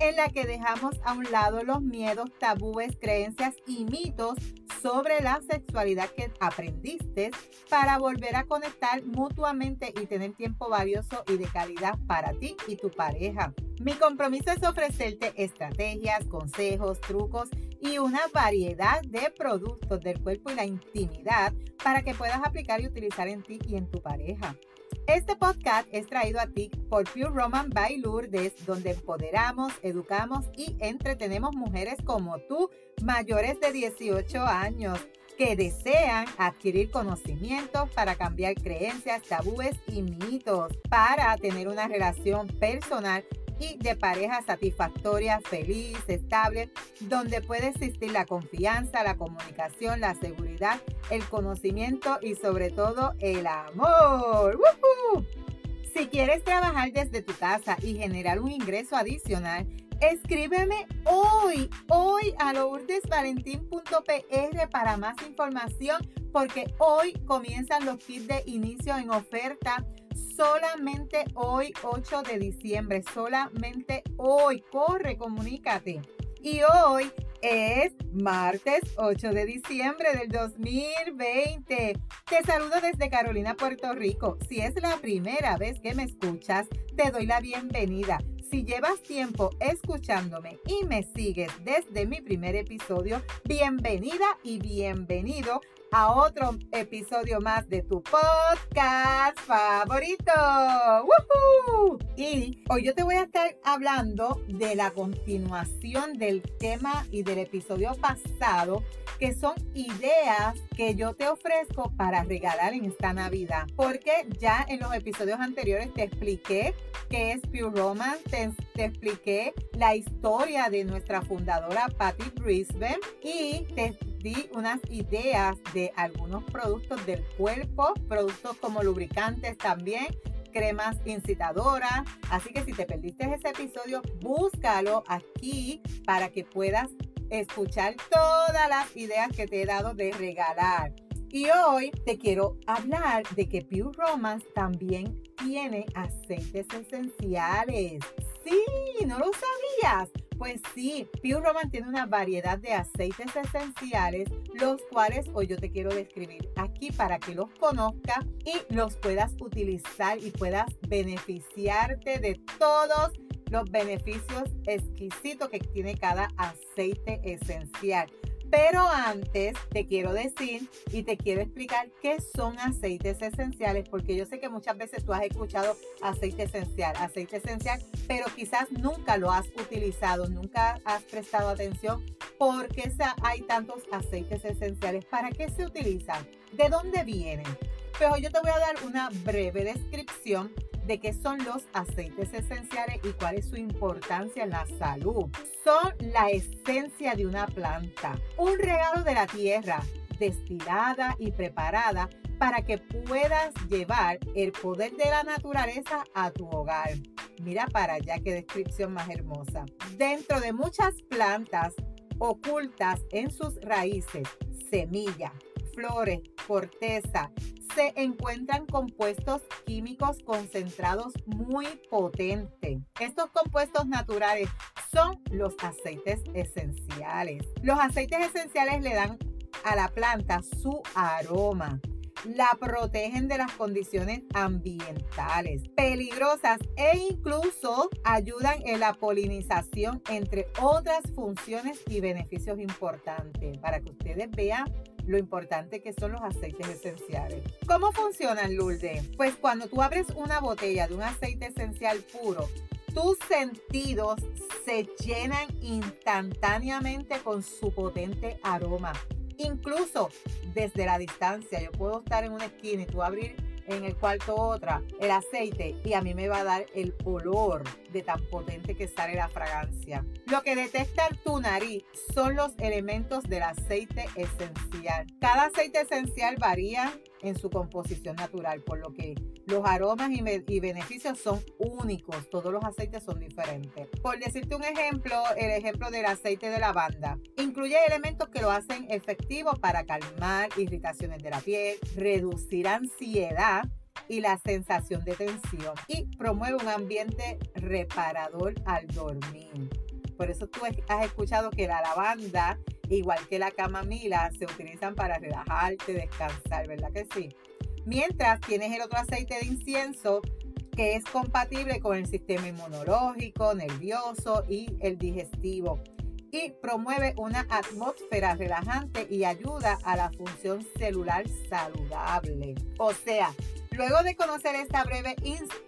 en la que dejamos a un lado los miedos, tabúes, creencias y mitos sobre la sexualidad que aprendiste para volver a conectar mutuamente y tener tiempo valioso y de calidad para ti y tu pareja. Mi compromiso es ofrecerte estrategias, consejos, trucos y una variedad de productos del cuerpo y la intimidad para que puedas aplicar y utilizar en ti y en tu pareja. Este podcast es traído a ti por Pure Roman by Lourdes, donde empoderamos, educamos y entretenemos mujeres como tú, mayores de 18 años, que desean adquirir conocimientos para cambiar creencias, tabúes y mitos, para tener una relación personal y de pareja satisfactoria, feliz, estable, donde puede existir la confianza, la comunicación, la seguridad, el conocimiento y sobre todo el amor. Si quieres trabajar desde tu casa y generar un ingreso adicional, escríbeme hoy, hoy a lourdesvalentín.pr para más información porque hoy comienzan los kits de inicio en oferta solamente hoy, 8 de diciembre, solamente hoy. Corre, comunícate. Y hoy es martes 8 de diciembre del 2020. Te saludo desde Carolina, Puerto Rico. Si es la primera vez que me escuchas, te doy la bienvenida. Si llevas tiempo escuchándome y me sigues desde mi primer episodio, bienvenida y bienvenido a otro episodio más de tu podcast favorito. Y hoy yo te voy a estar hablando de la continuación del tema y del episodio pasado, que son ideas que yo te ofrezco para regalar en esta Navidad. Porque ya en los episodios anteriores te expliqué qué es Pure Romance, te, te expliqué la historia de nuestra fundadora Patty Brisbane y te di unas ideas de algunos productos del cuerpo, productos como lubricantes también, cremas incitadoras. Así que si te perdiste ese episodio, búscalo aquí para que puedas escuchar todas las ideas que te he dado de regalar. Y hoy te quiero hablar de que Pure Romance también tiene aceites esenciales. Sí, ¿no lo sabías? Pues sí, Pure Roman tiene una variedad de aceites esenciales, los cuales hoy yo te quiero describir aquí para que los conozcas y los puedas utilizar y puedas beneficiarte de todos los beneficios exquisitos que tiene cada aceite esencial. Pero antes te quiero decir y te quiero explicar qué son aceites esenciales, porque yo sé que muchas veces tú has escuchado aceite esencial, aceite esencial, pero quizás nunca lo has utilizado, nunca has prestado atención porque hay tantos aceites esenciales. ¿Para qué se utilizan? ¿De dónde vienen? Pero yo te voy a dar una breve descripción de qué son los aceites esenciales y cuál es su importancia en la salud. Son la esencia de una planta, un regalo de la tierra, destilada y preparada para que puedas llevar el poder de la naturaleza a tu hogar. Mira para allá qué descripción más hermosa. Dentro de muchas plantas ocultas en sus raíces, semilla, flores, corteza, se encuentran compuestos químicos concentrados muy potentes. Estos compuestos naturales son los aceites esenciales. Los aceites esenciales le dan a la planta su aroma. La protegen de las condiciones ambientales peligrosas e incluso ayudan en la polinización, entre otras funciones y beneficios importantes. Para que ustedes vean lo importante que son los aceites esenciales. ¿Cómo funcionan, Lourdes? Pues cuando tú abres una botella de un aceite esencial puro, tus sentidos se llenan instantáneamente con su potente aroma. Incluso desde la distancia, yo puedo estar en una esquina y tú abrir en el cuarto otra, el aceite, y a mí me va a dar el olor de tan potente que sale la fragancia. Lo que detecta tu nariz son los elementos del aceite esencial. Cada aceite esencial varía en su composición natural, por lo que los aromas y, beneficios son únicos. Todos los aceites son diferentes. Por decirte un ejemplo, el ejemplo del aceite de lavanda. Incluye elementos que lo hacen efectivo para calmar irritaciones de la piel, reducir ansiedad y la sensación de tensión y promueve un ambiente reparador al dormir. Por eso tú has escuchado que la lavanda, igual que la camamila, se utilizan para relajarte, descansar, ¿verdad que sí? Mientras tienes el otro aceite de incienso que es compatible con el sistema inmunológico, nervioso y el digestivo y promueve una atmósfera relajante y ayuda a la función celular saludable. O sea, luego de conocer esta breve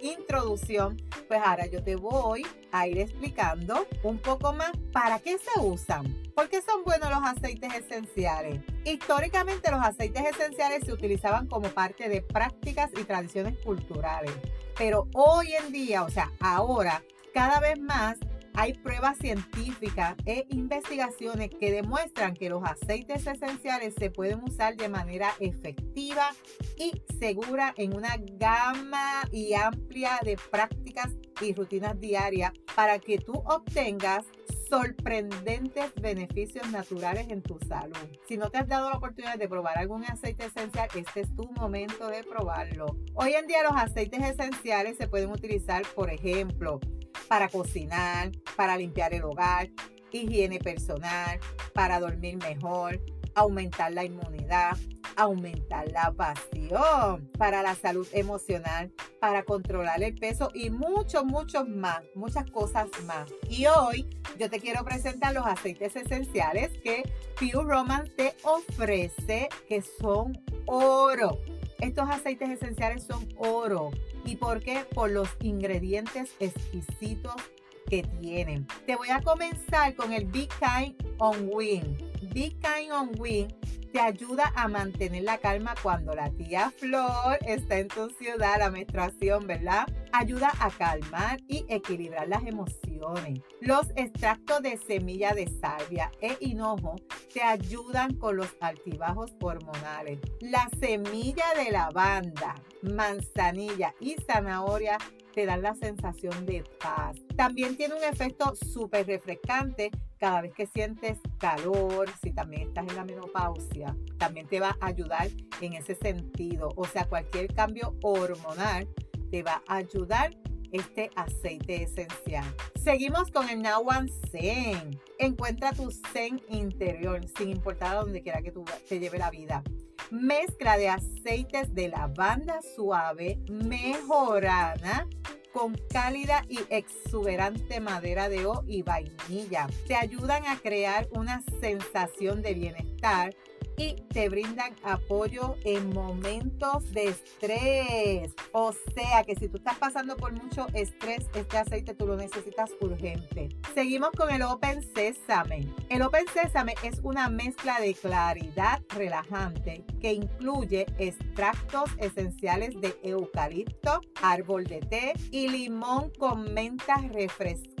introducción, pues ahora yo te voy a ir explicando un poco más para qué se usan. ¿Por qué son buenos los aceites esenciales? Históricamente los aceites esenciales se utilizaban como parte de prácticas y tradiciones culturales, pero hoy en día, o sea, ahora, cada vez más hay pruebas científicas e investigaciones que demuestran que los aceites esenciales se pueden usar de manera efectiva y segura en una gama y amplia de prácticas y rutinas diarias para que tú obtengas sorprendentes beneficios naturales en tu salud. Si no te has dado la oportunidad de probar algún aceite esencial, este es tu momento de probarlo. Hoy en día los aceites esenciales se pueden utilizar, por ejemplo, para cocinar, para limpiar el hogar, higiene personal, para dormir mejor, aumentar la inmunidad, aumentar la pasión, para la salud emocional, para controlar el peso y muchos, muchos más, muchas cosas más. Y hoy yo te quiero presentar los aceites esenciales que Pure Romance te ofrece, que son oro. Estos aceites esenciales son oro. ¿Y por qué? Por los ingredientes exquisitos que tienen. Te voy a comenzar con el Big Kind on Wing. Big Kind on Wing te ayuda a mantener la calma cuando la tía Flor está en tu ciudad, la menstruación, ¿verdad? Ayuda a calmar y equilibrar las emociones. Los extractos de semilla de salvia e hinojo te ayudan con los altibajos hormonales. La semilla de lavanda, manzanilla y zanahoria te dan la sensación de paz. También tiene un efecto súper refrescante cada vez que sientes calor, si también estás en la menopausia, también te va a ayudar en ese sentido. O sea, cualquier cambio hormonal te va a ayudar este aceite esencial. Seguimos con el Nawan Zen. Encuentra tu Zen interior sin importar a donde quiera que tú te lleve la vida. Mezcla de aceites de lavanda suave, mejorana, con cálida y exuberante madera de O y vainilla. Te ayudan a crear una sensación de bienestar y te brindan apoyo en momentos de estrés. O sea que si tú estás pasando por mucho estrés, este aceite tú lo necesitas urgente. Seguimos con el Open Sesame. El Open Sesame es una mezcla de claridad relajante que incluye extractos esenciales de eucalipto, árbol de té y limón con menta refrescante.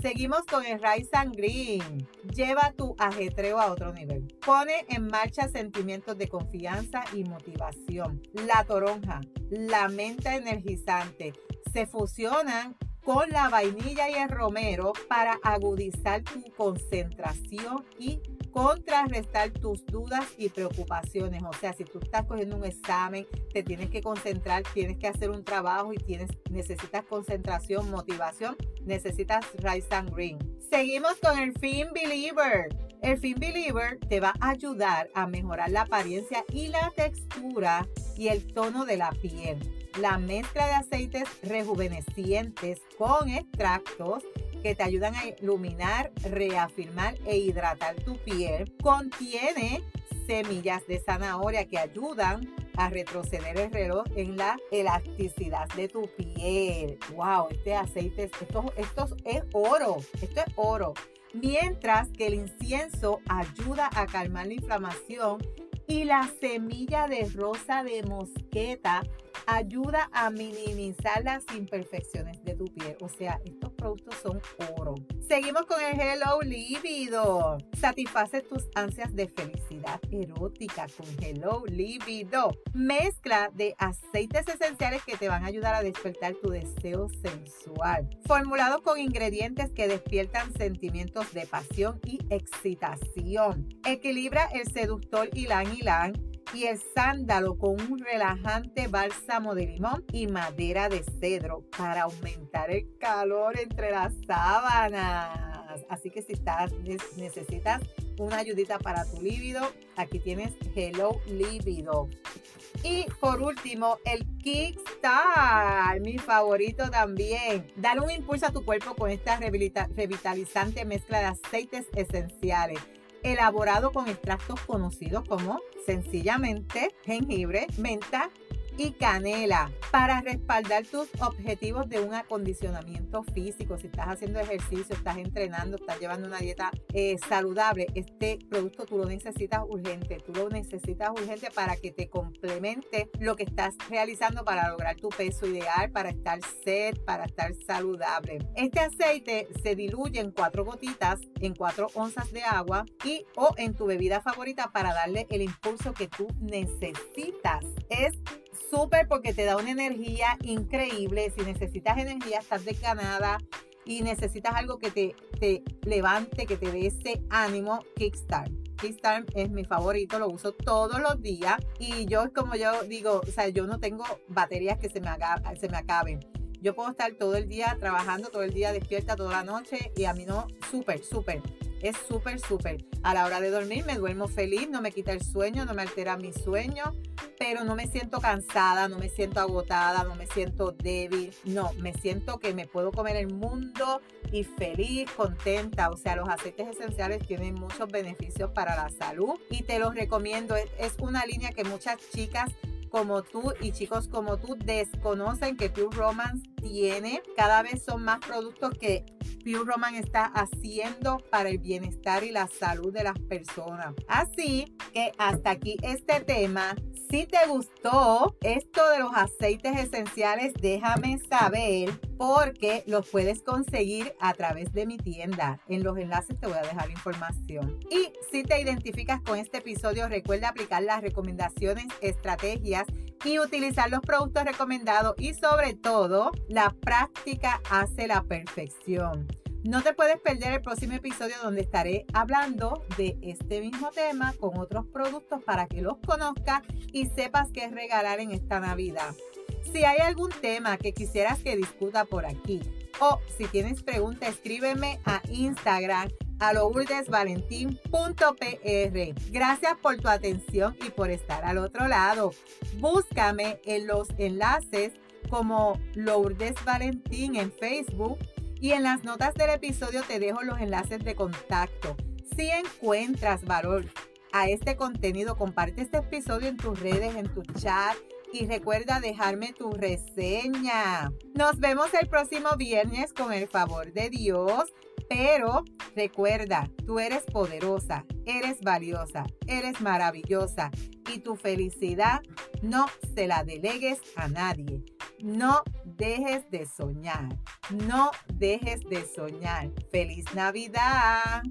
Seguimos con el Rice and Green. Lleva tu ajetreo a otro nivel. Pone en marcha sentimientos de confianza y motivación. La toronja, la menta energizante se fusionan con la vainilla y el romero para agudizar tu concentración y contrarrestar tus dudas y preocupaciones. O sea, si tú estás cogiendo un examen, te tienes que concentrar, tienes que hacer un trabajo y tienes, necesitas concentración, motivación, necesitas Rice and Green. Seguimos con el Fin Believer. El Fin Believer te va a ayudar a mejorar la apariencia y la textura y el tono de la piel. La mezcla de aceites rejuvenecientes con extractos que te ayudan a iluminar, reafirmar e hidratar tu piel. Contiene semillas de zanahoria que ayudan a retroceder el reloj en la elasticidad de tu piel. ¡Wow! Este aceite, esto, esto es oro. Esto es oro. Mientras que el incienso ayuda a calmar la inflamación Y la semilla de rosa de mosqueta ayuda a minimizar las imperfecciones de tu piel. O sea, estos productos son oro. Seguimos con el Hello Libido. Satisface tus ansias de felicidad erótica con Hello Libido. Mezcla de aceites esenciales que te van a ayudar a despertar tu deseo sensual. Formulado con ingredientes que despiertan sentimientos de pasión y excitación. Equilibra el seductor ylang ylang y el sándalo con un relajante bálsamo de limón y madera de cedro para aumentar el calor entre las sábanas. Así que si estás, necesitas una ayudita para tu líbido, aquí tienes Hello Líbido. Y por último, el Kickstart, mi favorito también. Dale un impulso a tu cuerpo con esta revitalizante mezcla de aceites esenciales elaborado con extractos conocidos como sencillamente jengibre, menta y canela para respaldar tus objetivos de un acondicionamiento físico. Si estás haciendo ejercicio, estás entrenando, estás llevando una dieta eh, saludable, este producto tú lo necesitas urgente. Tú lo necesitas urgente para que te complemente lo que estás realizando para lograr tu peso ideal, para estar set, para estar saludable. Este aceite se diluye en cuatro gotitas, en cuatro onzas de agua y o en tu bebida favorita para darle el impulso que tú necesitas. Es súper porque te da una energía increíble. Si necesitas energía, estás desganada y necesitas algo que te, te levante, que te dé ese ánimo, Kickstart. Kickstart es mi favorito, lo uso todos los días y yo como yo digo, o sea, yo no tengo baterías que se me, se me acaben. Yo puedo estar todo el día trabajando, todo el día despierta, toda la noche y a mí no, súper, súper. Es súper, súper. A la hora de dormir me duermo feliz, no me quita el sueño, no me altera mi sueño, pero no me siento cansada, no me siento agotada, no me siento débil. No, me siento que me puedo comer el mundo y feliz, contenta. O sea, los aceites esenciales tienen muchos beneficios para la salud y te los recomiendo. Es, una línea que muchas chicas como tú y chicos como tú desconocen que Pure Romance tiene. Cada vez son más productos que Pure Roman está haciendo para el bienestar y la salud de las personas. Así que hasta aquí este tema. Si te gustó esto de los aceites esenciales, déjame saber porque los puedes conseguir a través de mi tienda. En los enlaces te voy a dejar información. Y si te identificas con este episodio, recuerda aplicar las recomendaciones, estrategias y utilizar los productos recomendados y sobre todo la práctica hace la perfección. No te puedes perder el próximo episodio donde estaré hablando de este mismo tema con otros productos para que los conozcas y sepas qué regalar en esta Navidad. Si hay algún tema que quisieras que discuta por aquí o si tienes preguntas, escríbeme a Instagram a lourdesvalentín.pr. Gracias por tu atención y por estar al otro lado. Búscame en los enlaces como Lourdes Valentín en Facebook y en las notas del episodio te dejo los enlaces de contacto. Si encuentras valor a este contenido, comparte este episodio en tus redes, en tu chat y recuerda dejarme tu reseña. Nos vemos el próximo viernes con el favor de Dios. Pero recuerda, tú eres poderosa, eres valiosa, eres maravillosa y tu felicidad no se la delegues a nadie. No dejes de soñar, no dejes de soñar. ¡Feliz Navidad!